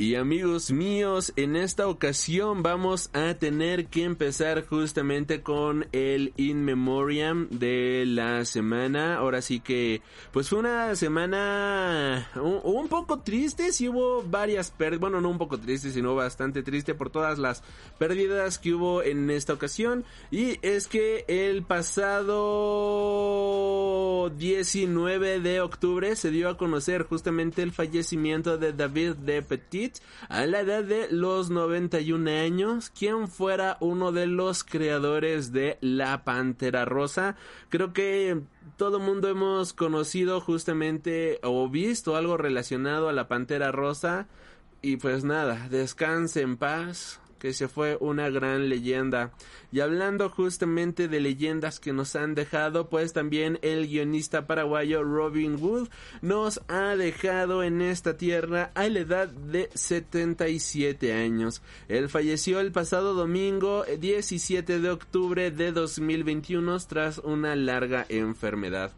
Y amigos míos, en esta ocasión vamos a tener que empezar justamente con el In Memoriam de la semana. Ahora sí que, pues fue una semana un, poco triste, sí hubo varias pérdidas, bueno, no un poco triste, sino bastante triste por todas las pérdidas que hubo en esta ocasión. Y es que el pasado 19 de octubre se dio a conocer justamente el fallecimiento de David de Petit a la edad de los 91 años, quien fuera uno de los creadores de La Pantera Rosa. Creo que todo mundo hemos conocido justamente o visto algo relacionado a La Pantera Rosa. Y pues nada, descanse en paz, que se fue una gran leyenda. Y hablando justamente de leyendas que nos han dejado, pues también el guionista paraguayo Robin Wood nos ha dejado en esta tierra a la edad de 77 años. Él falleció el pasado domingo 17 de octubre de 2021 tras una larga enfermedad.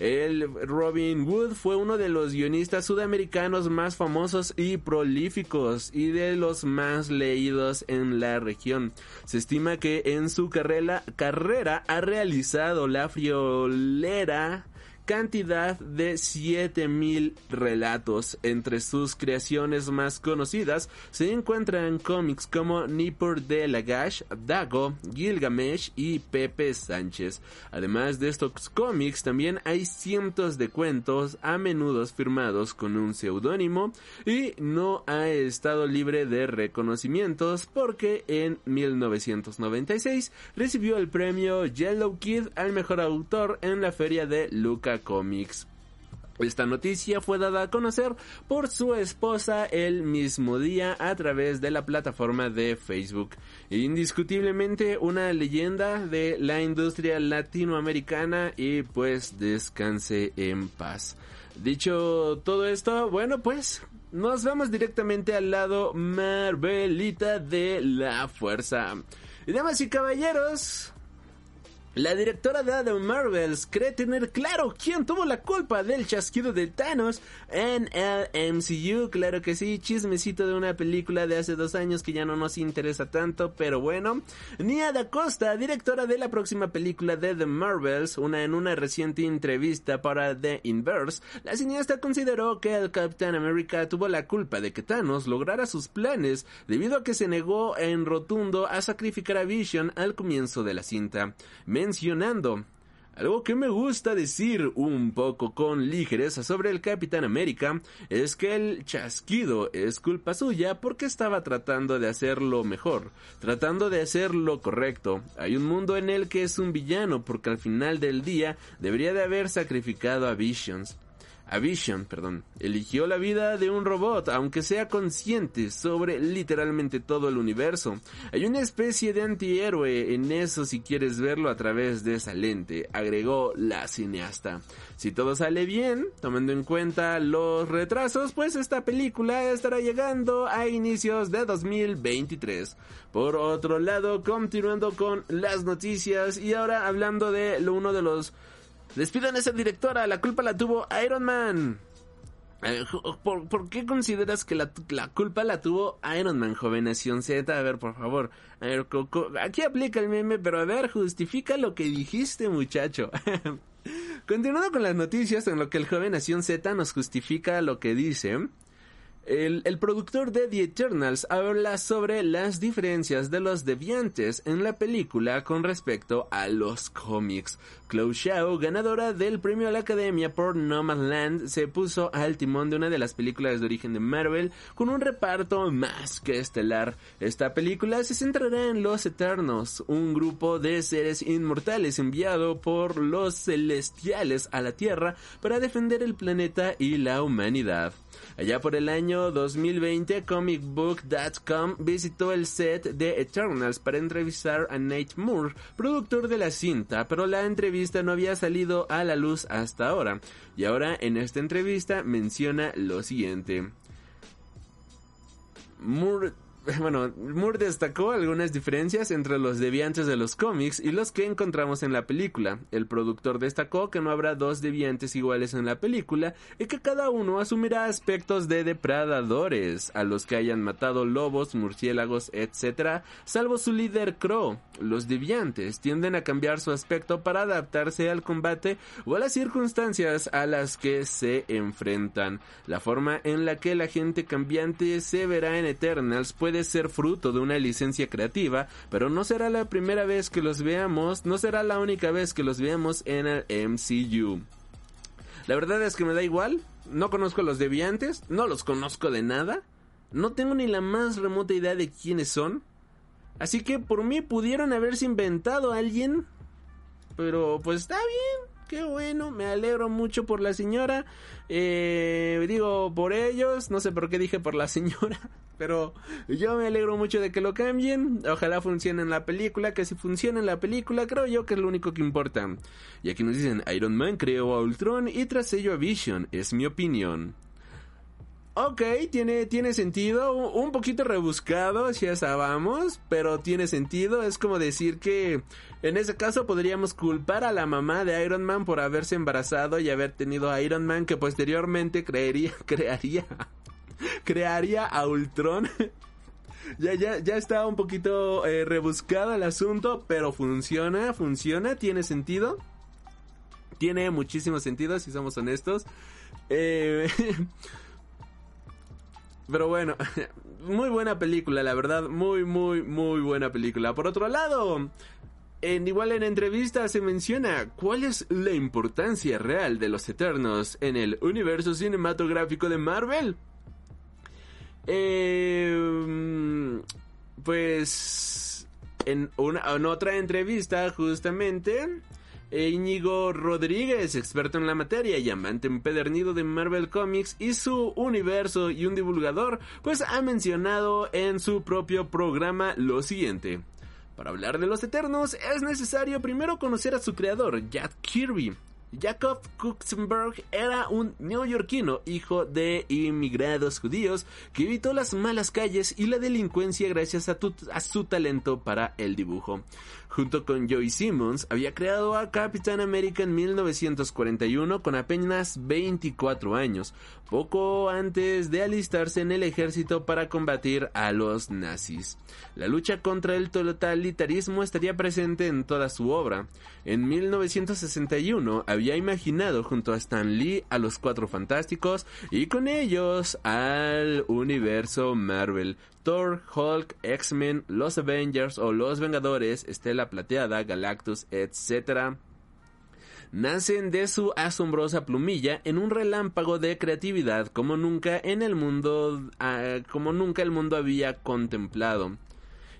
El Robin Wood fue uno de los guionistas sudamericanos más famosos y prolíficos y de los más leídos en la región. Se estima que en su carrera, carrera ha realizado la friolera cantidad de 7000 relatos. Entre sus creaciones más conocidas se encuentran cómics como Nippur de Lagash, Dago, Gilgamesh y Pepe Sánchez. Además de estos cómics, también hay cientos de cuentos, a menudo firmados con un seudónimo, y no ha estado libre de reconocimientos porque en 1996 recibió el premio Yellow Kid al mejor autor en la feria de Comics. Esta noticia fue dada a conocer por su esposa el mismo día a través de la plataforma de Facebook. Indiscutiblemente una leyenda de la industria latinoamericana y pues descanse en paz. Dicho todo esto, bueno pues nos vamos directamente al lado Marvelita de la Fuerza. Damas y caballeros, la directora de The Marvels cree tener claro quién tuvo la culpa del chasquido de Thanos en el MCU. Claro que sí, chismecito de una película de hace dos años que ya no nos interesa tanto, pero bueno. Nia Da Costa, directora de la próxima película de The Marvels, una en una reciente entrevista para The Inverse, la cineasta consideró que el Capitán America tuvo la culpa de que Thanos lograra sus planes debido a que se negó en rotundo a sacrificar a Vision al comienzo de la cinta mencionando. Algo que me gusta decir un poco con ligereza sobre el Capitán América es que el chasquido es culpa suya porque estaba tratando de hacerlo mejor, tratando de hacer lo correcto. Hay un mundo en el que es un villano porque al final del día debería de haber sacrificado a Visions. A Vision, perdón, eligió la vida de un robot, aunque sea consciente sobre literalmente todo el universo. Hay una especie de antihéroe en eso si quieres verlo a través de esa lente, agregó la cineasta. Si todo sale bien, tomando en cuenta los retrasos, pues esta película estará llegando a inicios de 2023. Por otro lado, continuando con las noticias y ahora hablando de uno de los Despidan a esa directora, la culpa la tuvo Iron Man. Eh, ¿Por, qué consideras que la, culpa la tuvo Iron Man, joven Nación Z? A ver, por favor. A ver, aquí aplica el meme, pero a ver, justifica lo que dijiste, muchacho. Continuando con las noticias, en lo que el joven Nación Z nos justifica lo que dice. El, productor de The Eternals habla sobre las diferencias de los deviantes en la película con respecto a los cómics. Chloe Shao, ganadora del premio a la Academia por Nomadland, se puso al timón de una de las películas de origen de Marvel con un reparto más que estelar. Esta película se centrará en los Eternos, un grupo de seres inmortales enviado por los celestiales a la Tierra para defender el planeta y la humanidad. Allá por el año año 2020, comicbook.com visitó el set de Eternals para entrevistar a Nate Moore, productor de la cinta, pero la entrevista no había salido a la luz hasta ahora. Y ahora en esta entrevista menciona lo siguiente. Moore bueno, Moore destacó algunas diferencias entre los deviantes de los cómics y los que encontramos en la película. El productor destacó que no habrá dos deviantes iguales en la película y que cada uno asumirá aspectos de depredadores, a los que hayan matado lobos, murciélagos, etc., salvo su líder Crow. Los deviantes tienden a cambiar su aspecto para adaptarse al combate o a las circunstancias a las que se enfrentan. La forma en la que la gente cambiante se verá en Eternals puede ser fruto de una licencia creativa, pero no será la primera vez que los veamos, no será la única vez que los veamos en el MCU. La verdad es que me da igual, no conozco a los deviantes, no los conozco de nada, no tengo ni la más remota idea de quiénes son, así que por mí pudieron haberse inventado a alguien, pero pues está bien, qué bueno, me alegro mucho por la señora. Eh, digo por ellos, no sé por qué dije por la señora, pero yo me alegro mucho de que lo cambien. Ojalá funcione en la película, que si funciona en la película, creo yo que es lo único que importa. Y aquí nos dicen, Iron Man creó a Ultron y tras ello a Vision, es mi opinión. Ok, tiene, tiene sentido, un poquito rebuscado, ya sabemos, pero tiene sentido. Es como decir que en ese caso podríamos culpar a la mamá de Iron Man por haberse embarazado y haber tenido a Iron Man que posteriormente creería, crearía, crearía a Ultron. ya, ya, ya está un poquito eh, rebuscado el asunto, pero funciona, funciona, tiene sentido. Tiene muchísimo sentido, si somos honestos. Eh... Pero bueno, muy buena película, la verdad, muy, muy, muy buena película. Por otro lado, en, igual en entrevista se menciona cuál es la importancia real de los Eternos en el universo cinematográfico de Marvel. Eh, pues en, una, en otra entrevista justamente Íñigo Rodríguez, experto en la materia y amante empedernido de Marvel Comics y su universo y un divulgador, pues ha mencionado en su propio programa lo siguiente. Para hablar de los Eternos es necesario primero conocer a su creador, Jack Kirby, Jacob Kuxenberg era un neoyorquino, hijo de inmigrados judíos, que evitó las malas calles y la delincuencia gracias a, a, su talento para el dibujo. Junto con Joey Simmons, había creado a Capitán América en 1941 con apenas 24 años, poco antes de alistarse en el ejército para combatir a los nazis. La lucha contra el totalitarismo estaría presente en toda su obra. En 1961 había imaginado junto a Stan Lee a los Cuatro Fantásticos y con ellos al universo Marvel, Thor, Hulk, X-Men, los Avengers o los Vengadores, Estela Plateada, Galactus, etc. Nacen de su asombrosa plumilla en un relámpago de creatividad como nunca en el mundo, uh, como nunca el mundo había contemplado.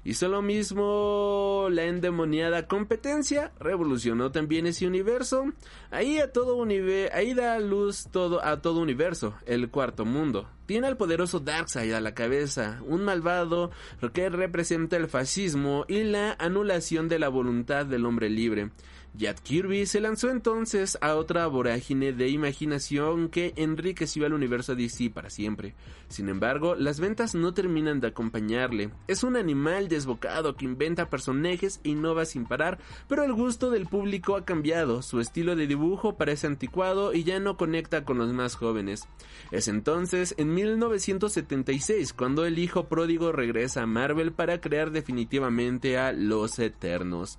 Hizo lo mismo la endemoniada competencia, revolucionó también ese universo. Ahí a todo ahí da luz todo a todo universo, el cuarto mundo. Tiene al poderoso Darkseid a la cabeza, un malvado que representa el fascismo y la anulación de la voluntad del hombre libre. Jack Kirby se lanzó entonces a otra vorágine de imaginación que enriqueció al universo DC para siempre. Sin embargo, las ventas no terminan de acompañarle. Es un animal desbocado que inventa personajes e innova sin parar, pero el gusto del público ha cambiado, su estilo de dibujo parece anticuado y ya no conecta con los más jóvenes. Es entonces, en 1976, cuando el hijo pródigo regresa a Marvel para crear definitivamente a Los Eternos.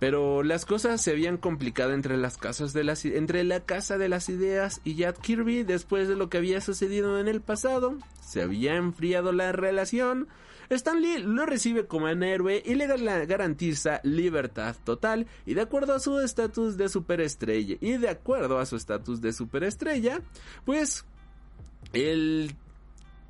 Pero las cosas se habían complicado entre las casas de las entre la casa de las ideas y Jack Kirby después de lo que había sucedido en el pasado. Se había enfriado la relación. Stan Lee lo recibe como un héroe y le garantiza libertad total y de acuerdo a su estatus de superestrella y de acuerdo a su estatus de superestrella, pues el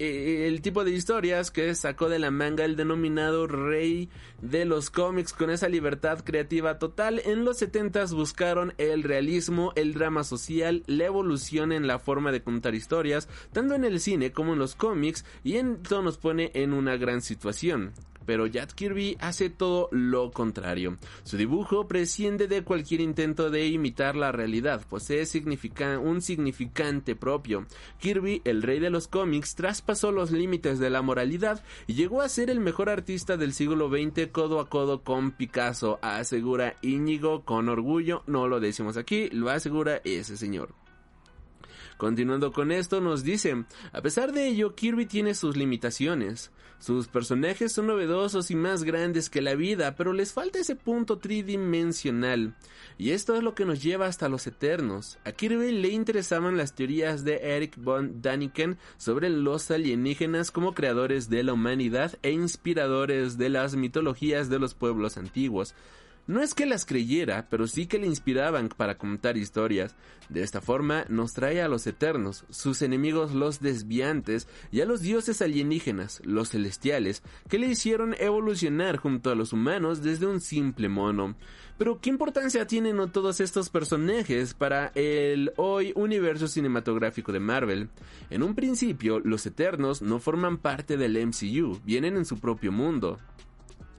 el tipo de historias que sacó de la manga el denominado rey de los cómics con esa libertad creativa total. En los 70 buscaron el realismo, el drama social, la evolución en la forma de contar historias, tanto en el cine como en los cómics, y esto nos pone en una gran situación pero Jack Kirby hace todo lo contrario. Su dibujo presciende de cualquier intento de imitar la realidad, posee un significante propio. Kirby, el rey de los cómics, traspasó los límites de la moralidad y llegó a ser el mejor artista del siglo XX codo a codo con Picasso, asegura Íñigo con orgullo, no lo decimos aquí, lo asegura ese señor. Continuando con esto, nos dice, a pesar de ello, Kirby tiene sus limitaciones. Sus personajes son novedosos y más grandes que la vida, pero les falta ese punto tridimensional. Y esto es lo que nos lleva hasta los Eternos. A Kirby le interesaban las teorías de Eric von Daniken sobre los alienígenas como creadores de la humanidad e inspiradores de las mitologías de los pueblos antiguos. No es que las creyera, pero sí que le inspiraban para contar historias. De esta forma nos trae a los eternos, sus enemigos los desviantes y a los dioses alienígenas, los celestiales, que le hicieron evolucionar junto a los humanos desde un simple mono. Pero ¿qué importancia tienen todos estos personajes para el hoy universo cinematográfico de Marvel? En un principio, los Eternos no forman parte del MCU, vienen en su propio mundo.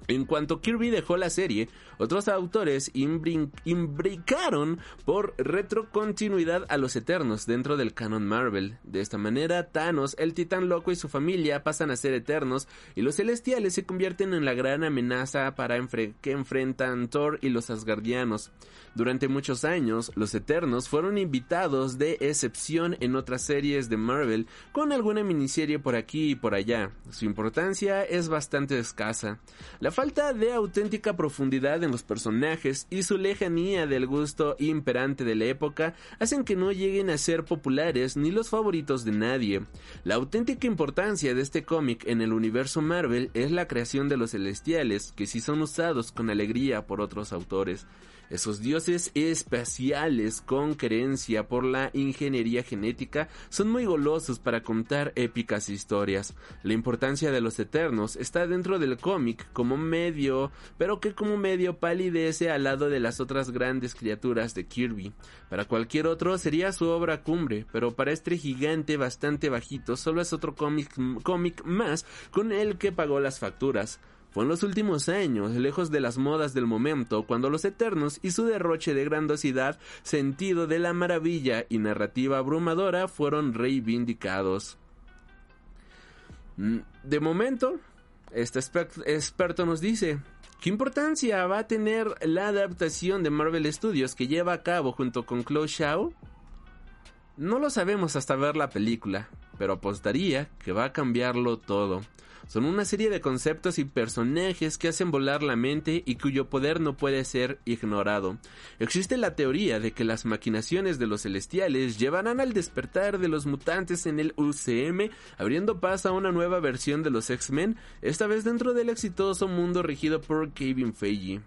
En cuanto Kirby dejó la serie, otros autores imbricaron por retrocontinuidad a los Eternos dentro del canon Marvel. De esta manera, Thanos, el Titán Loco y su familia pasan a ser Eternos y los Celestiales se convierten en la gran amenaza para que enfrentan Thor y los Asgardianos. Durante muchos años, los Eternos fueron invitados de excepción en otras series de Marvel, con alguna miniserie por aquí y por allá. Su importancia es bastante escasa. La falta de auténtica profundidad en los personajes y su lejanía del gusto imperante de la época hacen que no lleguen a ser populares ni los favoritos de nadie. La auténtica importancia de este cómic en el universo Marvel es la creación de los celestiales, que sí son usados con alegría por otros autores. Esos dioses espaciales con creencia por la ingeniería genética son muy golosos para contar épicas historias. La importancia de los eternos está dentro del cómic como medio, pero que como medio palidece al lado de las otras grandes criaturas de Kirby. Para cualquier otro sería su obra cumbre, pero para este gigante bastante bajito solo es otro cómic más con el que pagó las facturas. Fue en los últimos años, lejos de las modas del momento, cuando los Eternos y su derroche de grandiosidad, sentido de la maravilla y narrativa abrumadora fueron reivindicados. Mm, de momento, este experto nos dice, ¿Qué importancia va a tener la adaptación de Marvel Studios que lleva a cabo junto con Chloe Shaw? No lo sabemos hasta ver la película, pero apostaría que va a cambiarlo todo. Son una serie de conceptos y personajes que hacen volar la mente y cuyo poder no puede ser ignorado. Existe la teoría de que las maquinaciones de los celestiales llevarán al despertar de los mutantes en el UCM, abriendo paso a una nueva versión de los X-Men, esta vez dentro del exitoso mundo regido por Kevin Feige.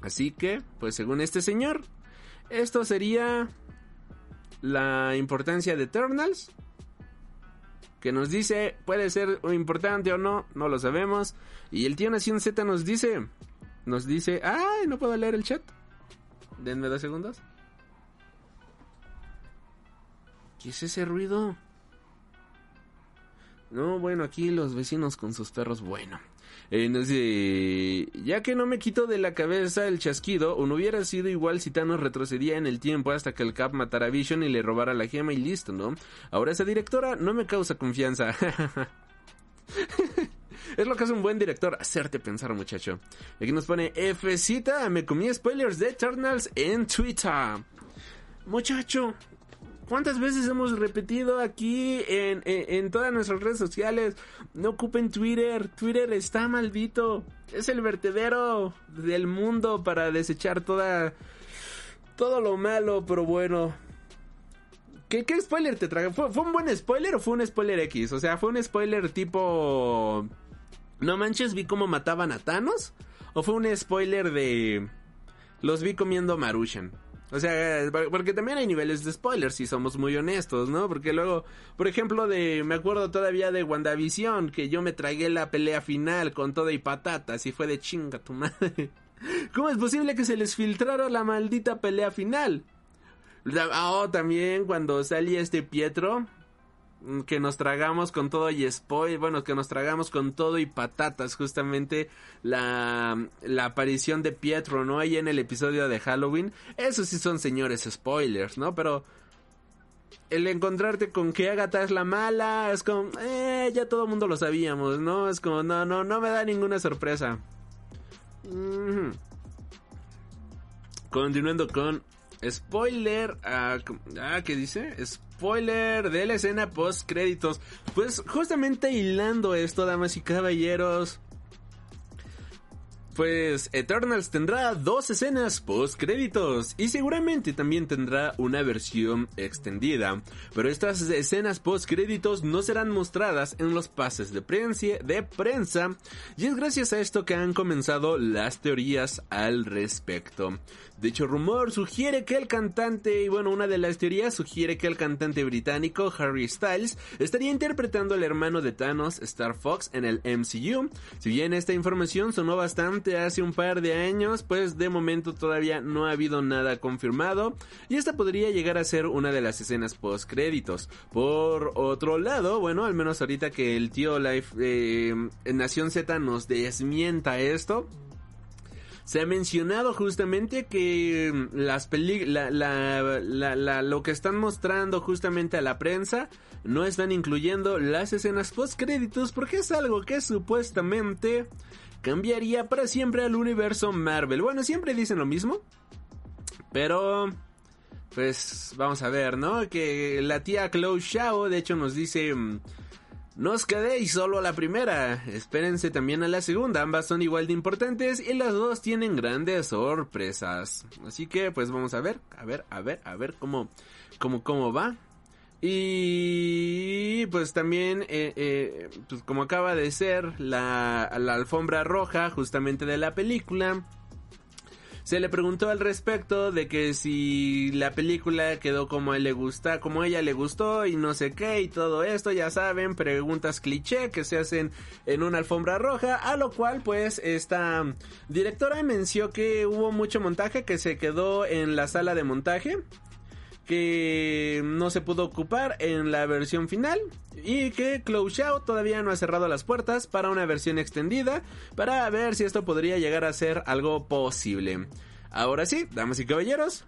Así que, pues según este señor, esto sería la importancia de Eternals que nos dice puede ser importante o no, no lo sabemos. Y el tío Nación Z nos dice, nos dice, ay, no puedo leer el chat. Denme dos segundos. ¿Qué es ese ruido? No, bueno, aquí los vecinos con sus perros, bueno. Ya que no me quito de la cabeza el chasquido, o no hubiera sido igual si Thanos retrocedía en el tiempo hasta que el Cap matara a Vision y le robara la gema y listo, ¿no? Ahora esa directora no me causa confianza. Es lo que hace un buen director, hacerte pensar, muchacho. Aquí nos pone Fcita, me comí spoilers de Eternals en Twitter. Muchacho, ¿Cuántas veces hemos repetido aquí en, todas nuestras redes sociales? No ocupen Twitter. Twitter está maldito. Es el vertedero del mundo para desechar toda. Todo lo malo, pero bueno. ¿Qué, spoiler te traga? ¿Fue, ¿Fue un buen spoiler o fue un spoiler X? O sea, fue un spoiler tipo. No manches, vi cómo mataban a Thanos. ¿O fue un spoiler de. Los vi comiendo Marushan? O sea, porque también hay niveles de spoilers, si somos muy honestos, ¿no? Porque luego, por ejemplo, de, me acuerdo todavía de WandaVision, que yo me tragué la pelea final con todo y patatas y fue de chinga tu madre. ¿Cómo es posible que se les filtrara la maldita pelea final? Oh, también cuando salía este Pietro, que nos tragamos con todo y spoil, bueno, que nos tragamos con todo y patatas, justamente la, la aparición de Pietro, ¿no? Ahí en el episodio de Halloween, esos sí son señores spoilers, ¿no? Pero el encontrarte con que Agatha es la mala, es como, eh, ya todo el mundo lo sabíamos, ¿no? Es como, no, no, no me da ninguna sorpresa. Continuando con spoiler, ah, ah, ¿qué dice? spoiler de la escena post créditos. Pues justamente hilando esto, damas y caballeros, pues Eternals tendrá dos escenas post créditos y seguramente también tendrá una versión extendida, pero estas escenas post créditos no serán mostradas en los pases de prensa, de prensa y es gracias a esto que han comenzado las teorías al respecto. Dicho rumor sugiere que el cantante, y bueno, una de las teorías sugiere que el cantante británico Harry Styles estaría interpretando al hermano de Thanos, Star Fox, en el MCU. Si bien esta información sonó bastante hace un par de años, pues de momento todavía no ha habido nada confirmado, y esta podría llegar a ser una de las escenas post créditos. Por otro lado, bueno, al menos ahorita que el tío Life eh, Nación Z nos desmienta esto, se ha mencionado justamente que mm, las películas, lo que están mostrando justamente a la prensa no están incluyendo las escenas post créditos porque es algo que supuestamente cambiaría para siempre al universo Marvel. Bueno, siempre dicen lo mismo, pero pues vamos a ver, ¿no? Que la tía Chloe Shao de hecho nos dice mm, no os quedéis solo a la primera, espérense también a la segunda, ambas son igual de importantes y las dos tienen grandes sorpresas. Así que pues vamos a ver, a ver, a ver, a ver cómo, cómo, cómo va. Y pues también, eh, eh, pues como acaba de ser la, la alfombra roja justamente de la película, se le preguntó al respecto de que si la película quedó como él le gusta, como ella le gustó y no sé qué y todo esto, ya saben, preguntas cliché que se hacen en una alfombra roja, a lo cual pues esta directora mencionó que hubo mucho montaje que se quedó en la sala de montaje que no se pudo ocupar en la versión final y que Chloe Shao todavía no ha cerrado las puertas para una versión extendida para ver si esto podría llegar a ser algo posible. Ahora sí, damas y caballeros,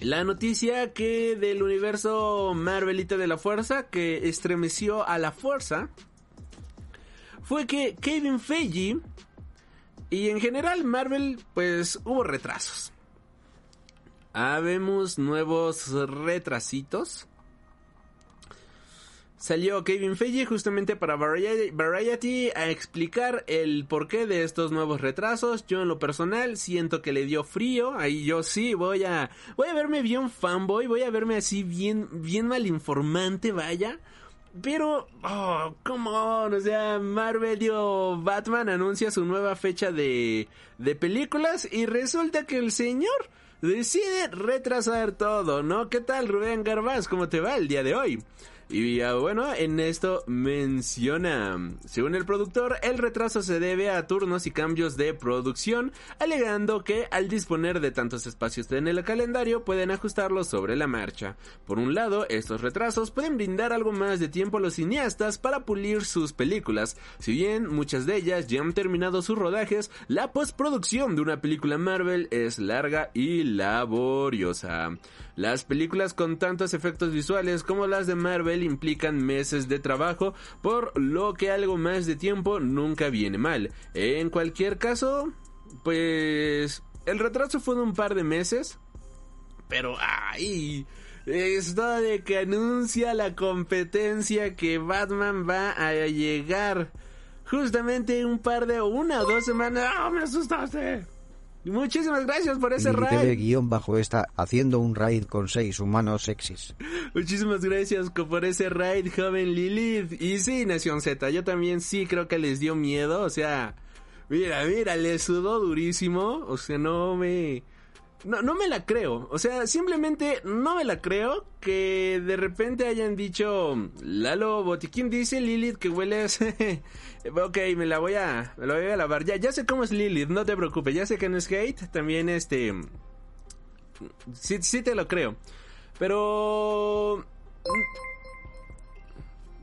la noticia que del universo Marvelita de la Fuerza que estremeció a la fuerza fue que Kevin Feige y en general Marvel pues hubo retrasos. Habemos nuevos retrasitos. Salió Kevin Feige justamente para Variety a explicar el porqué de estos nuevos retrasos. Yo en lo personal siento que le dio frío. Ahí yo sí voy a voy a verme bien fanboy, voy a verme así bien bien malinformante, vaya. Pero, oh, come on, o sea, Marvel dio Batman anuncia su nueva fecha de, de películas y resulta que el señor decide retrasar todo, ¿no? ¿Qué tal Rubén Garbaz? ¿Cómo te va el día de hoy? Y bueno, en esto menciona, según el productor, el retraso se debe a turnos y cambios de producción, alegando que al disponer de tantos espacios en el calendario pueden ajustarlos sobre la marcha. Por un lado, estos retrasos pueden brindar algo más de tiempo a los cineastas para pulir sus películas. Si bien muchas de ellas ya han terminado sus rodajes, la postproducción de una película Marvel es larga y laboriosa. Las películas con tantos efectos visuales como las de Marvel implican meses de trabajo, por lo que algo más de tiempo nunca viene mal. En cualquier caso, pues el retraso fue de un par de meses, pero ay, esto de que anuncia la competencia que Batman va a llegar justamente un par de una o dos semanas. ¡Ah, me asustaste! Muchísimas gracias por ese raid. guion bajo está haciendo un raid con seis humanos sexys. Muchísimas gracias por ese raid, joven Lilith. Y sí, Nación Z, yo también sí creo que les dio miedo. O sea, mira, mira, le sudó durísimo. O sea, no me... no, no me la creo. O sea, simplemente no me la creo que de repente hayan dicho, Lalo Botiquín dice Lilith que hueles... ok, me la voy a, me la voy a lavar. Ya, ya sé cómo es Lilith, no te preocupes. Ya sé que no es hate, también este... Sí, sí te lo creo. Pero...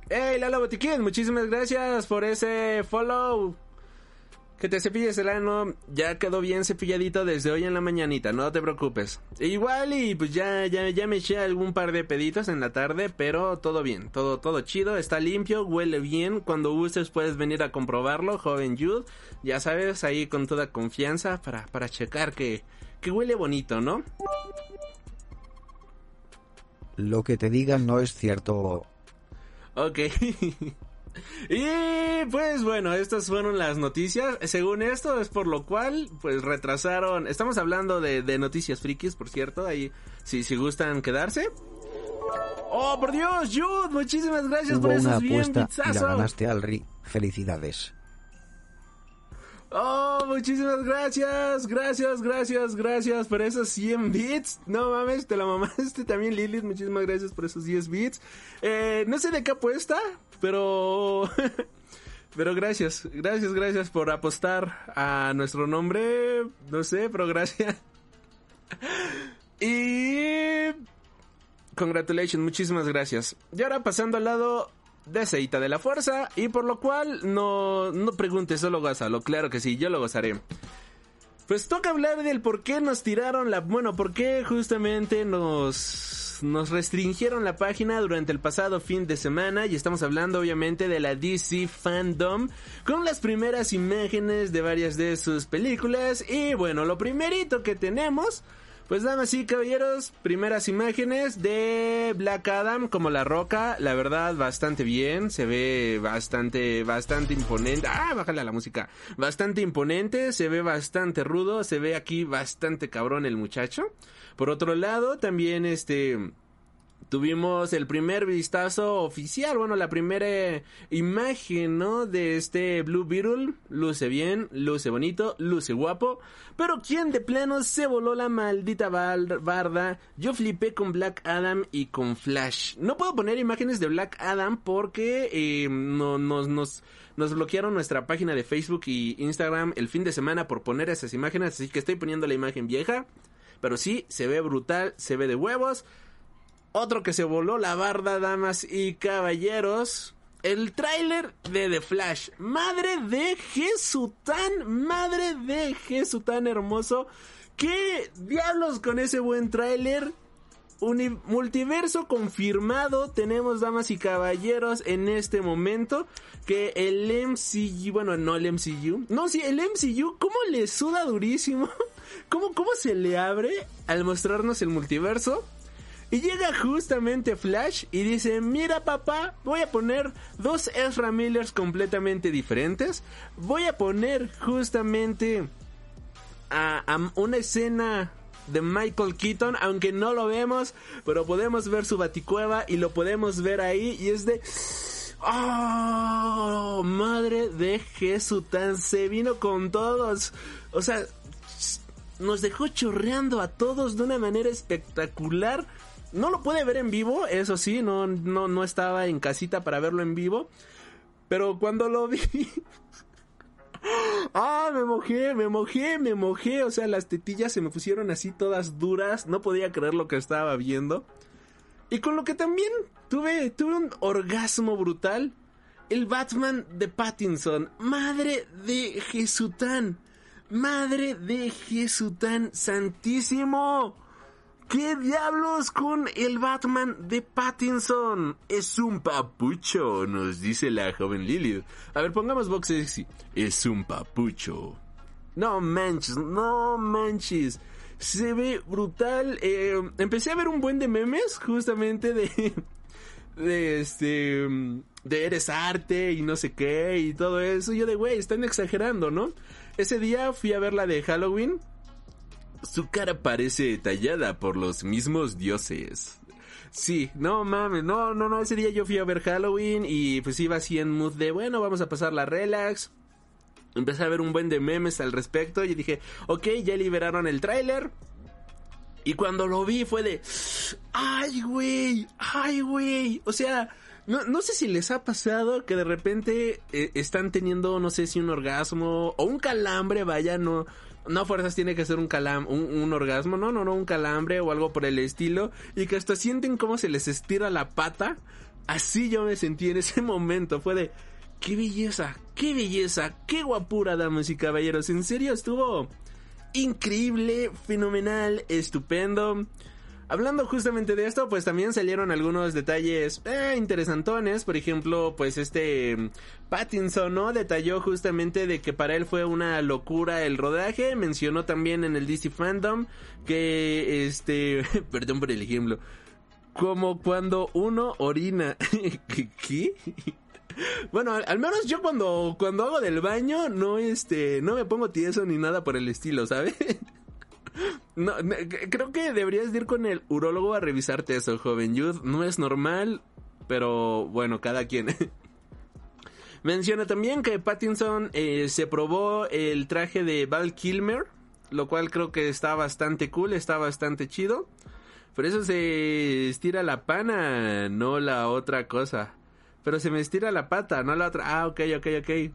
Hey, Lalo Botiquín, muchísimas gracias por ese follow. Que te cepilles el ano, ya quedó bien cepilladito desde hoy en la mañanita, no te preocupes. E igual y pues ya, ya, ya me eché algún par de peditos en la tarde, pero todo bien, todo, todo chido, está limpio, huele bien. Cuando gustes puedes venir a comprobarlo, joven Jude. Ya sabes, ahí con toda confianza para, para checar que, que huele bonito, ¿no? Lo que te digan no es cierto. Ok. Y pues bueno, estas fueron las noticias. Según esto es por lo cual pues retrasaron. Estamos hablando de, de noticias frikis, por cierto. Ahí si, si gustan quedarse. Oh, por Dios, Jude, muchísimas gracias Hubo por una esos bien apuesta y la ganaste al RI. Felicidades. Oh, muchísimas gracias, gracias, gracias, gracias por esos 100 bits. No mames, te la mamaste también, Lilith. Muchísimas gracias por esos 10 bits. Eh, no sé de qué apuesta, pero. pero gracias, gracias, gracias por apostar a nuestro nombre. No sé, pero gracias. y. Congratulations, muchísimas gracias. Y ahora pasando al lado de Seita de la Fuerza, y por lo cual no, no preguntes, solo gózalo, claro que sí, yo lo gozaré. Pues toca hablar del por qué nos tiraron la... Bueno, por qué justamente nos, nos restringieron la página durante el pasado fin de semana. Y estamos hablando obviamente de la DC Fandom con las primeras imágenes de varias de sus películas. Y bueno, lo primerito que tenemos... Pues damas y caballeros, primeras imágenes de Black Adam como la roca, la verdad bastante bien, se ve bastante, bastante imponente, ah, bájale a la música, bastante imponente, se ve bastante rudo, se ve aquí bastante cabrón el muchacho. Por otro lado, también este, tuvimos el primer vistazo oficial, bueno, la primera imagen, ¿no? De este Blue Beetle. Luce bien, luce bonito, luce guapo. Pero ¿quién de plano se voló la maldita barda? Yo flipé con Black Adam y con Flash. No puedo poner imágenes de Black Adam porque eh, no, nos, nos, nos bloquearon nuestra página de Facebook y Instagram el fin de semana por poner esas imágenes. Así que estoy poniendo la imagen vieja. Pero sí, se ve brutal, se ve de huevos. Otro que se voló la barda, damas y caballeros. El tráiler de The Flash. Madre de Jesután. Madre de Jesután hermoso. ¿Qué diablos con ese buen tráiler? Uni multiverso confirmado. Tenemos, damas y caballeros, en este momento. Que el MCU, bueno, no el MCU. No, sí, el MCU, ¿cómo le suda durísimo? ¿Cómo, cómo se le abre al mostrarnos el multiverso? Y llega justamente Flash y dice, mira papá, voy a poner dos Ezra Millers completamente diferentes. Voy a poner justamente a, una escena de Michael Keaton, aunque no lo vemos, pero podemos ver su baticueva y lo podemos ver ahí y es de... ¡Oh! Madre de Jesután, se vino con todos. O sea, nos dejó chorreando a todos de una manera espectacular. No lo puede ver en vivo, eso sí, no, no, no estaba en casita para verlo en vivo. Pero cuando lo vi... ah, me mojé, me mojé, me mojé. O sea, las tetillas se me pusieron así todas duras. No podía creer lo que estaba viendo. Y con lo que también tuve, tuve un orgasmo brutal. El Batman de Pattinson. Madre de Jesután. Madre de Jesután Santísimo. ¿Qué diablos con el Batman de Pattinson? Es un papucho, nos dice la joven Lilith. A ver, pongamos box sexy. Es un papucho. No manches, no manches. Se ve brutal. Eh, empecé a ver un buen de memes, justamente de... De este... De eres arte y no sé qué y todo eso. Yo de, güey, están exagerando, ¿no? Ese día fui a ver la de Halloween su cara parece tallada por los mismos dioses. Sí, no mames, no, no, no, ese día yo fui a ver Halloween y pues iba así en mood de, bueno, vamos a pasar la relax. Empecé a ver un buen de memes al respecto y dije, ok, ya liberaron el tráiler. Y cuando lo vi fue de, ay, güey, ay, güey. O sea, no, no sé si les ha pasado que de repente eh, están teniendo, no sé si un orgasmo o un calambre, vaya, no, no fuerzas tiene que ser un calam, un, un orgasmo, no, no, no, un calambre o algo por el estilo, y que hasta sienten cómo se les estira la pata. Así yo me sentí en ese momento, fue de, qué belleza, qué belleza, qué guapura, damas y caballeros, en serio estuvo increíble, fenomenal, estupendo. Hablando justamente de esto, pues también salieron algunos detalles eh, interesantones. Por ejemplo, pues este mm, Pattinson, ¿no? Detalló justamente de que para él fue una locura el rodaje. Mencionó también en el DC Fandom que, este, perdón por el ejemplo, como cuando uno orina. ¿Qué? Bueno, al, al, menos yo cuando, cuando hago del baño, no este, no me pongo tieso ni nada por el estilo, ¿sabes? No, creo que deberías ir con el urólogo a revisarte eso, joven Youth. No es normal, pero bueno, cada quien. Menciona también que Pattinson eh, se probó el traje de Val Kilmer, lo cual creo que está bastante cool, está bastante chido. Por eso se estira la pana, no la otra cosa. Pero se me estira la pata, no la otra. Ah, ok, ok, ok.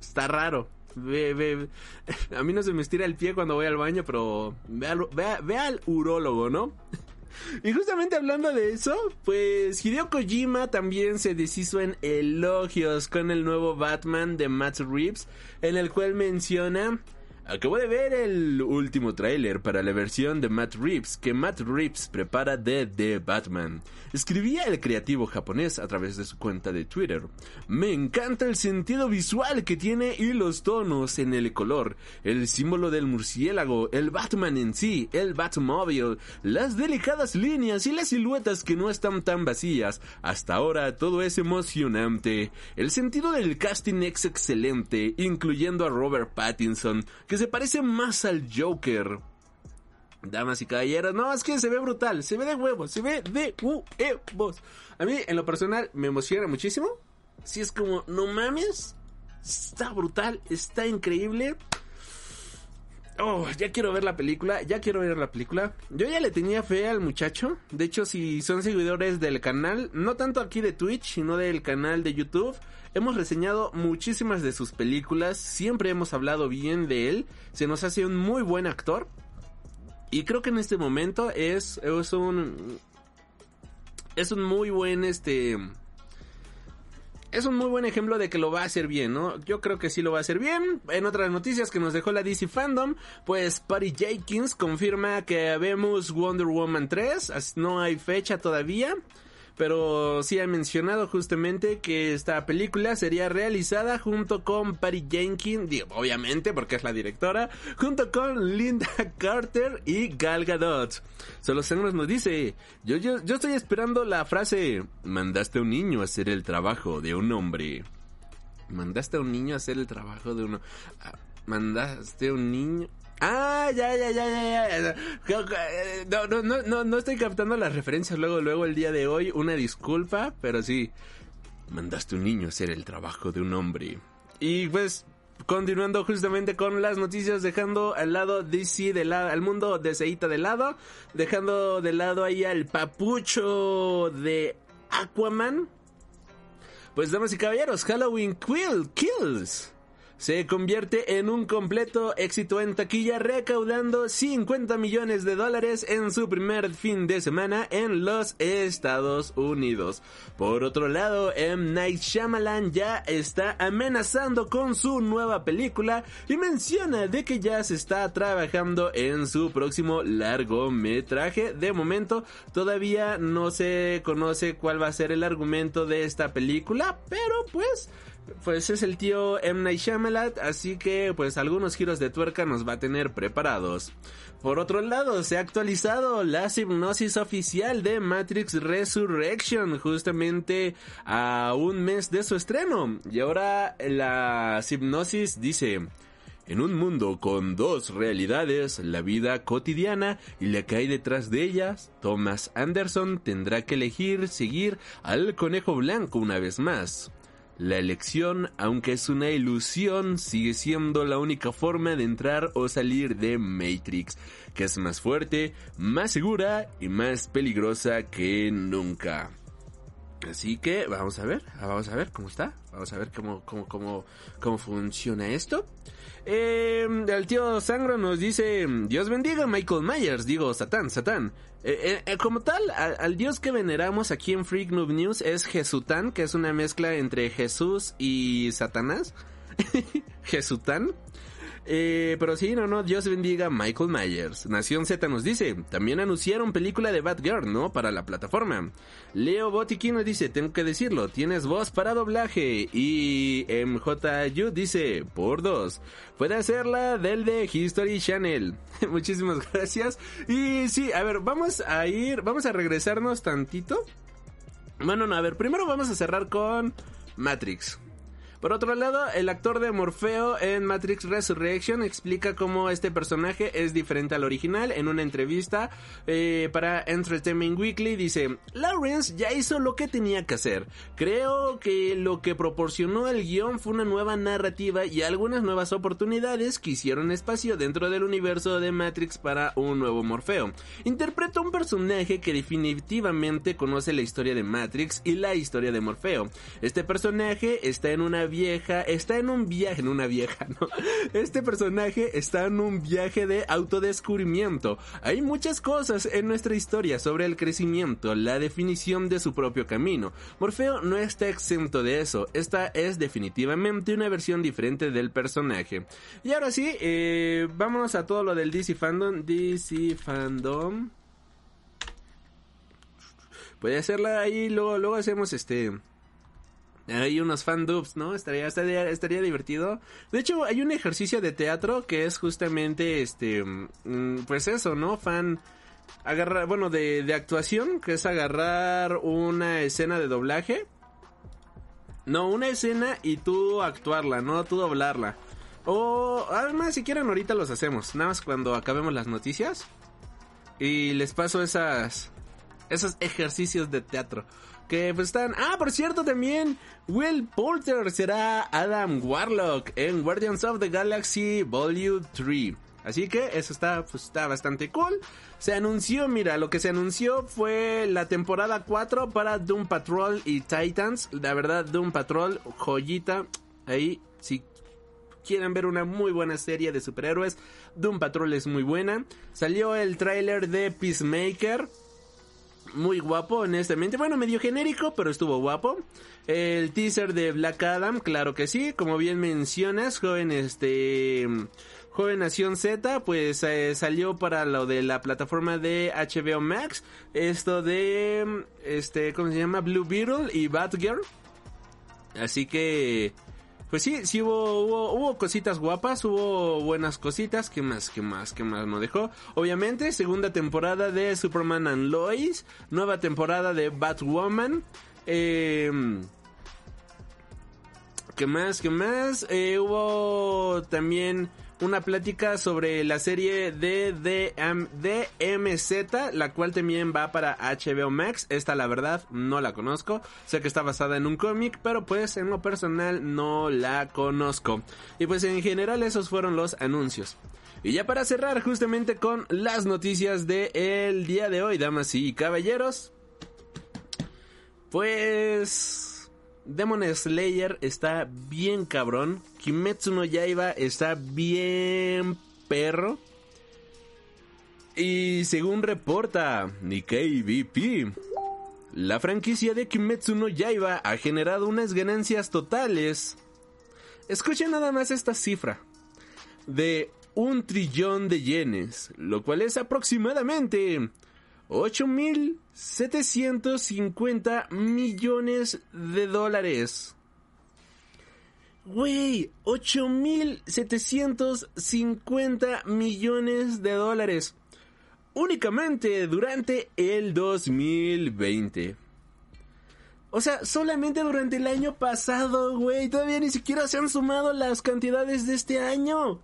Está raro. Ve, a mí no se me estira el pie cuando voy al baño, pero ve al, ve al urólogo, ¿no? Y justamente hablando de eso, pues Hideo Kojima también se deshizo en elogios con el nuevo Batman de Matt Reeves, en el cual menciona Acabo de ver el último tráiler para la versión de Matt Reeves que Matt Reeves prepara de The Batman. Escribía el creativo japonés a través de su cuenta de Twitter. Me encanta el sentido visual que tiene y los tonos en el color, el símbolo del murciélago, el Batman en sí, el Batmobile, las delicadas líneas y las siluetas que no están tan vacías. Hasta ahora todo es emocionante. El sentido del casting es excelente, incluyendo a Robert Pattinson, se parece más al Joker. Damas y caballeros, no, es que se ve brutal, se ve de huevos, se ve de huevos. A mí, en lo personal, me emociona muchísimo. Si es como, no mames, está brutal, está increíble. Oh, ya quiero ver la película, ya quiero ver la película. Yo ya le tenía fe al muchacho. De hecho, si son seguidores del canal, no tanto aquí de Twitch, sino del canal de YouTube, hemos reseñado muchísimas de sus películas. Siempre hemos hablado bien de él. Se nos hace un muy buen actor. Y creo que en este momento es, es un... Es un muy buen, este es un muy buen ejemplo de que lo va a hacer bien, ¿no? Yo creo que sí lo va a hacer bien. En otras noticias que nos dejó la DC Fandom, pues Patty Jenkins confirma que vemos Wonder Woman 3, no hay fecha todavía pero sí ha mencionado justamente que esta película sería realizada junto con Patty Jenkins, obviamente porque es la directora, junto con Linda Carter y Gal Gadot. Solo Sangros nos dice, yo, yo, yo estoy esperando la frase, mandaste a un niño a hacer el trabajo de un hombre. Mandaste a un niño a hacer el trabajo de uno. Mandaste a un niño. Ah, ya, ya, ya, ya, ya. No, no, no, no, no estoy captando las referencias luego, luego el día de hoy. Una disculpa, pero sí. Mandaste un niño a hacer el trabajo de un hombre. Y pues, continuando justamente con las noticias, dejando al lado DC de lado, al mundo de Seita de lado, dejando de lado ahí al papucho de Aquaman. Pues damas y caballeros, Halloween Quill Kills se convierte en un completo éxito en taquilla recaudando 50 millones de dólares en su primer fin de semana en los Estados Unidos. Por otro lado, M. Night Shyamalan ya está amenazando con su nueva película y menciona de que ya se está trabajando en su próximo largometraje. De momento todavía no se conoce cuál va a ser el argumento de esta película, pero pues pues es el tío M. Night así que pues algunos giros de tuerca nos va a tener preparados. Por otro lado, se ha actualizado la hipnosis oficial de Matrix Resurrection justamente a un mes de su estreno. Y ahora la hipnosis dice... En un mundo con dos realidades, la vida cotidiana y la que hay detrás de ellas, Thomas Anderson tendrá que elegir seguir al conejo blanco una vez más. La elección, aunque es una ilusión, sigue siendo la única forma de entrar o salir de Matrix, que es más fuerte, más segura y más peligrosa que nunca. Así que vamos a ver, vamos a ver cómo está, vamos a ver cómo, cómo, cómo, cómo funciona esto. Eh, el tío Sangro nos dice, Dios bendiga Michael Myers, digo, Satán, Satán. Eh, eh, eh, como tal, al, al, dios que veneramos aquí en Freak Noob News es Jesután, que es una mezcla entre Jesús y Satanás. Jesután. Eh, pero sí, no, no, Dios bendiga Michael Myers. Nación Z nos dice, también anunciaron película de Batgirl, ¿no? Para la plataforma. Leo Botiquín nos dice, tengo que decirlo, tienes voz para doblaje. Y MJU dice, por dos, puede hacerla del de History Channel. Muchísimas gracias. Y sí, a ver, vamos a ir, vamos a regresarnos tantito. Bueno, no, a ver, primero vamos a cerrar con Matrix. Por otro lado, el actor de Morfeo en Matrix Resurrection explica cómo este personaje es diferente al original. En una entrevista eh, para Entertainment Weekly dice, Lawrence ya hizo lo que tenía que hacer. Creo que lo que proporcionó el guion fue una nueva narrativa y algunas nuevas oportunidades que hicieron espacio dentro del universo de Matrix para un nuevo Morfeo. Interpreta un personaje que definitivamente conoce la historia de Matrix y la historia de Morfeo. Este personaje está en una vieja, está en un viaje, en una vieja, ¿no? Este personaje está en un viaje de autodescubrimiento. Hay muchas cosas en nuestra historia sobre el crecimiento, la definición de su propio camino. Morfeo no está exento de eso, esta es definitivamente una versión diferente del personaje. Y ahora sí, eh, vámonos a todo lo del DC Fandom, DC Fandom. Puede hacerla ahí, luego, luego hacemos este... Hay unos fan dubs, ¿no? Estaría, estaría, estaría divertido. De hecho, hay un ejercicio de teatro que es justamente este, pues eso, ¿no? Fan, agarrar, bueno, de, de actuación, que es agarrar una escena de doblaje. No, una escena y tú actuarla, ¿no? Tú doblarla. O, además, si quieren, ahorita los hacemos. Nada más cuando acabemos las noticias. Y les paso esas, esos ejercicios de teatro que pues están... Ah, por cierto también, Will Poulter será Adam Warlock en Guardians of the Galaxy Volume 3. Así que eso está, pues, está bastante cool. Se anunció, mira, lo que se anunció fue la temporada 4 para Doom Patrol y Titans. La verdad, Doom Patrol, joyita. Ahí, si quieren ver una muy buena serie de superhéroes, Doom Patrol es muy buena. Salió el tráiler de Peacemaker muy guapo, honestamente. Bueno, medio genérico, pero estuvo guapo. El teaser de Black Adam, claro que sí. Como bien mencionas, joven, este... Joven Nación Z, pues eh, salió para lo de la plataforma de HBO Max. Esto de, este, ¿cómo se llama? Blue Beetle y Batgirl. Así que, pues sí, sí hubo, hubo, hubo, cositas guapas, hubo buenas cositas, ¿qué más, qué más, qué más no dejó? Obviamente, segunda temporada de Superman and Lois, nueva temporada de Batwoman, eh, ¿qué más, qué más? Eh, hubo también una plática sobre la serie de DMZ, la cual también va para HBO Max. Esta la verdad no la conozco. Sé que está basada en un cómic, pero pues en lo personal no la conozco. Y pues en general esos fueron los anuncios. Y ya para cerrar justamente con las noticias del el día de hoy, damas y caballeros. Pues... Demon Slayer está bien cabrón. Kimetsu no Yaiba está bien perro. Y según reporta Nikkei BP, la franquicia de Kimetsu no Yaiba ha generado unas ganancias totales. Escuchen nada más esta cifra. De un trillón de yenes, lo cual es aproximadamente 8.750 millones de dólares. Güey, 8.750 millones de dólares. Únicamente durante el 2020. O sea, solamente durante el año pasado, güey. Todavía ni siquiera se han sumado las cantidades de este año.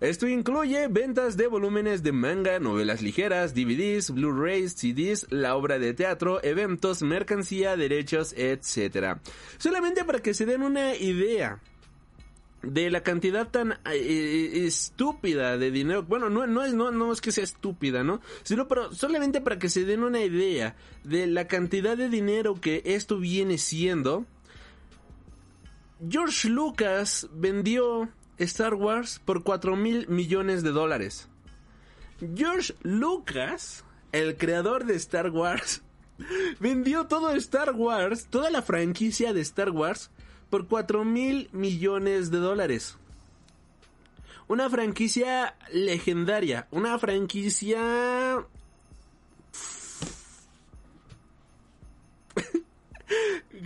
Esto incluye ventas de volúmenes de manga, novelas ligeras, DVDs, Blu-rays, CDs, la obra de teatro, eventos, mercancía, derechos, etc. Solamente para que se den una idea de la cantidad tan eh, eh, estúpida de dinero. Bueno, no, no, es, no, no es que sea estúpida, ¿no? Sino pero solamente para que se den una idea de la cantidad de dinero que esto viene siendo. George Lucas vendió Star Wars por 4 mil millones de dólares. George Lucas, el creador de Star Wars, vendió todo Star Wars, toda la franquicia de Star Wars, por 4 mil millones de dólares. Una franquicia legendaria, una franquicia...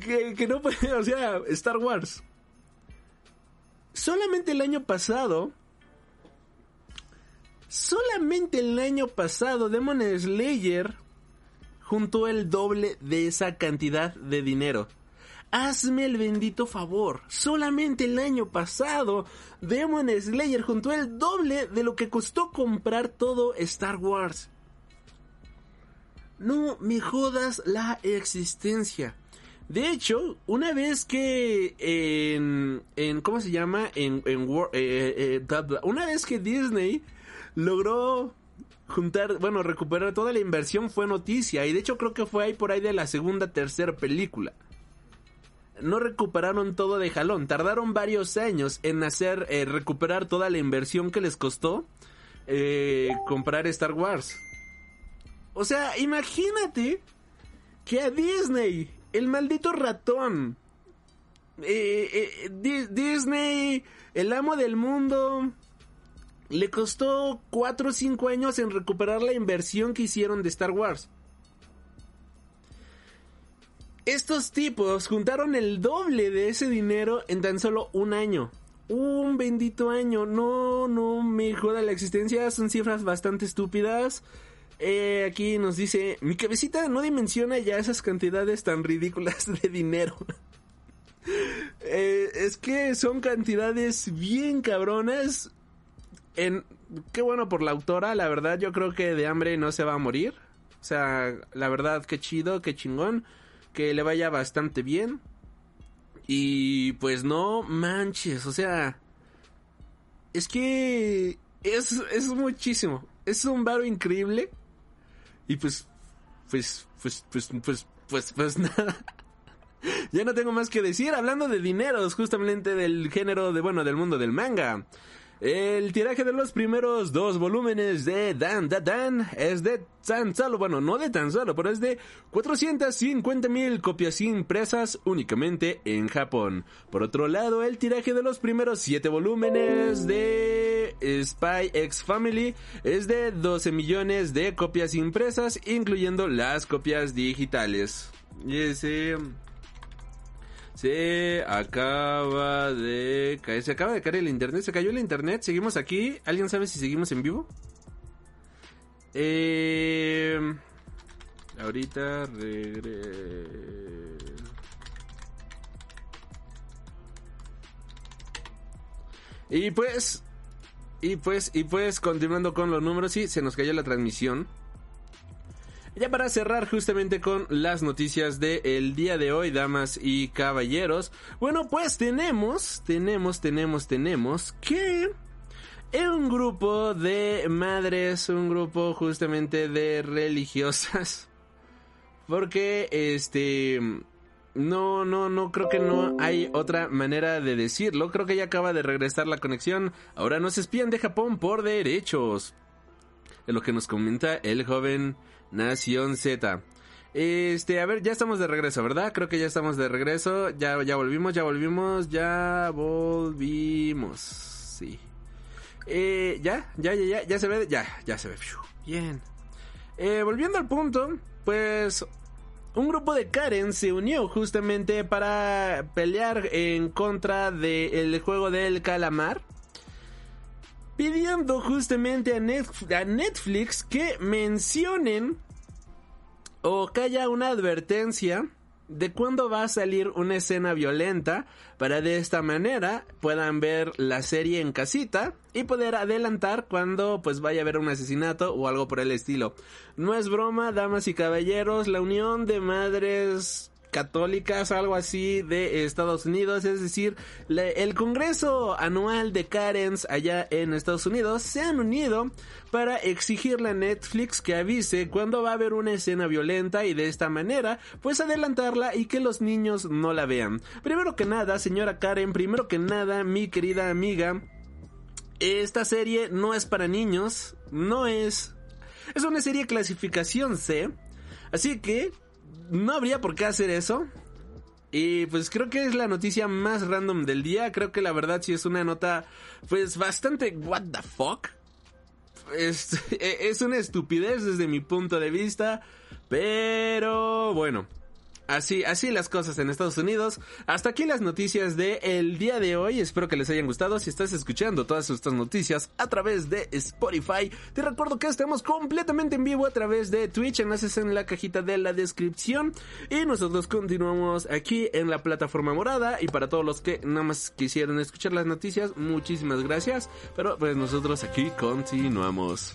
que, que no puede, o sea, Star Wars solamente el año pasado, solamente el año pasado, Demon Slayer juntó el doble de esa cantidad de dinero. Hazme el bendito favor. Solamente el año pasado, Demon Slayer juntó el doble de lo que costó comprar todo Star Wars. No me jodas la existencia. De hecho, una vez que en, ¿cómo se llama? En, en eh, eh, eh, una vez que Disney logró juntar, bueno, recuperar toda la inversión fue noticia y de hecho creo que fue ahí por ahí de la segunda, tercera película. No recuperaron todo de jalón, tardaron varios años en hacer recuperar toda la inversión que les costó comprar Star Wars. O sea, imagínate que a Disney el maldito ratón. Eh, eh, Disney, el amo del mundo, le costó 4 o 5 años en recuperar la inversión que hicieron de Star Wars. Estos tipos juntaron el doble de ese dinero en tan solo un año. Un bendito año. No, no me joda la existencia. Son cifras bastante estúpidas. Eh, aquí nos dice, mi cabecita no dimensiona ya esas cantidades tan ridículas de dinero. Eh, es que son cantidades bien cabronas. En, qué bueno por la autora, la verdad yo creo que de hambre no se va a morir. O sea, la verdad, qué chido, qué chingón. Que le vaya bastante bien. Y pues no manches, o sea... Es que es, es muchísimo. Es un varo increíble. Y pues, pues, pues, pues, pues, pues, pues nada. ya no tengo más que decir. Hablando de dineros, justamente del género de, bueno, del mundo del manga. El tiraje de los primeros dos volúmenes de Dan Da Dan es de tan solo, bueno, no de tan solo, pero es de 450 mil copias impresas únicamente en Japón. Por otro lado, el tiraje de los primeros siete volúmenes de Spy X Family es de 12 millones de copias impresas, incluyendo las copias digitales. Y ese se acaba de caer. Se acaba de caer el internet. Se cayó el internet. Seguimos aquí. ¿Alguien sabe si seguimos en vivo? Eh, ahorita regreso. Y pues. Y pues, y pues, continuando con los números, sí, se nos cayó la transmisión. Ya para cerrar justamente con las noticias del día de hoy, damas y caballeros. Bueno, pues tenemos, tenemos, tenemos, tenemos que un grupo de madres, un grupo justamente de religiosas. Porque este no, no, no creo que no hay otra manera de decirlo. Creo que ya acaba de regresar la conexión. Ahora nos espían de Japón por derechos. Es lo que nos comenta el joven Nación Z. Este, a ver, ya estamos de regreso, ¿verdad? Creo que ya estamos de regreso. Ya, ya volvimos, ya volvimos, ya volvimos. Sí. Eh, ya, ya, ya, ya, ya se ve, ya, ya se ve. Bien. Eh, volviendo al punto, pues un grupo de Karen se unió justamente para pelear en contra del juego del calamar pidiendo justamente a, Netflix que mencionen o que haya una advertencia de cuándo va a salir una escena violenta para de esta manera puedan ver la serie en casita y poder adelantar cuando pues vaya a haber un asesinato o algo por el estilo. No es broma, damas y caballeros, la unión de madres católicas, algo así de Estados Unidos, es decir, el Congreso Anual de Karens allá en Estados Unidos se han unido para exigirle a Netflix que avise cuando va a haber una escena violenta y de esta manera pues adelantarla y que los niños no la vean. Primero que nada, señora Karen, primero que nada, mi querida amiga, esta serie no es para niños, no es... Es una serie clasificación C, así que no habría por qué hacer eso. Y pues creo que es la noticia más random del día. Creo que la verdad sí es una nota pues bastante what the fuck. Es, es una estupidez desde mi punto de vista. Pero bueno, Así, así las cosas en Estados Unidos. Hasta aquí las noticias de el día de hoy. Espero que les hayan gustado. Si estás escuchando todas estas noticias a través de Spotify, te recuerdo que estamos completamente en vivo a través de Twitch. Enlaces en la cajita de la descripción. Y nosotros continuamos aquí en la plataforma morada. Y para todos los que nada más quisieran escuchar las noticias, muchísimas gracias. Pero pues nosotros aquí continuamos.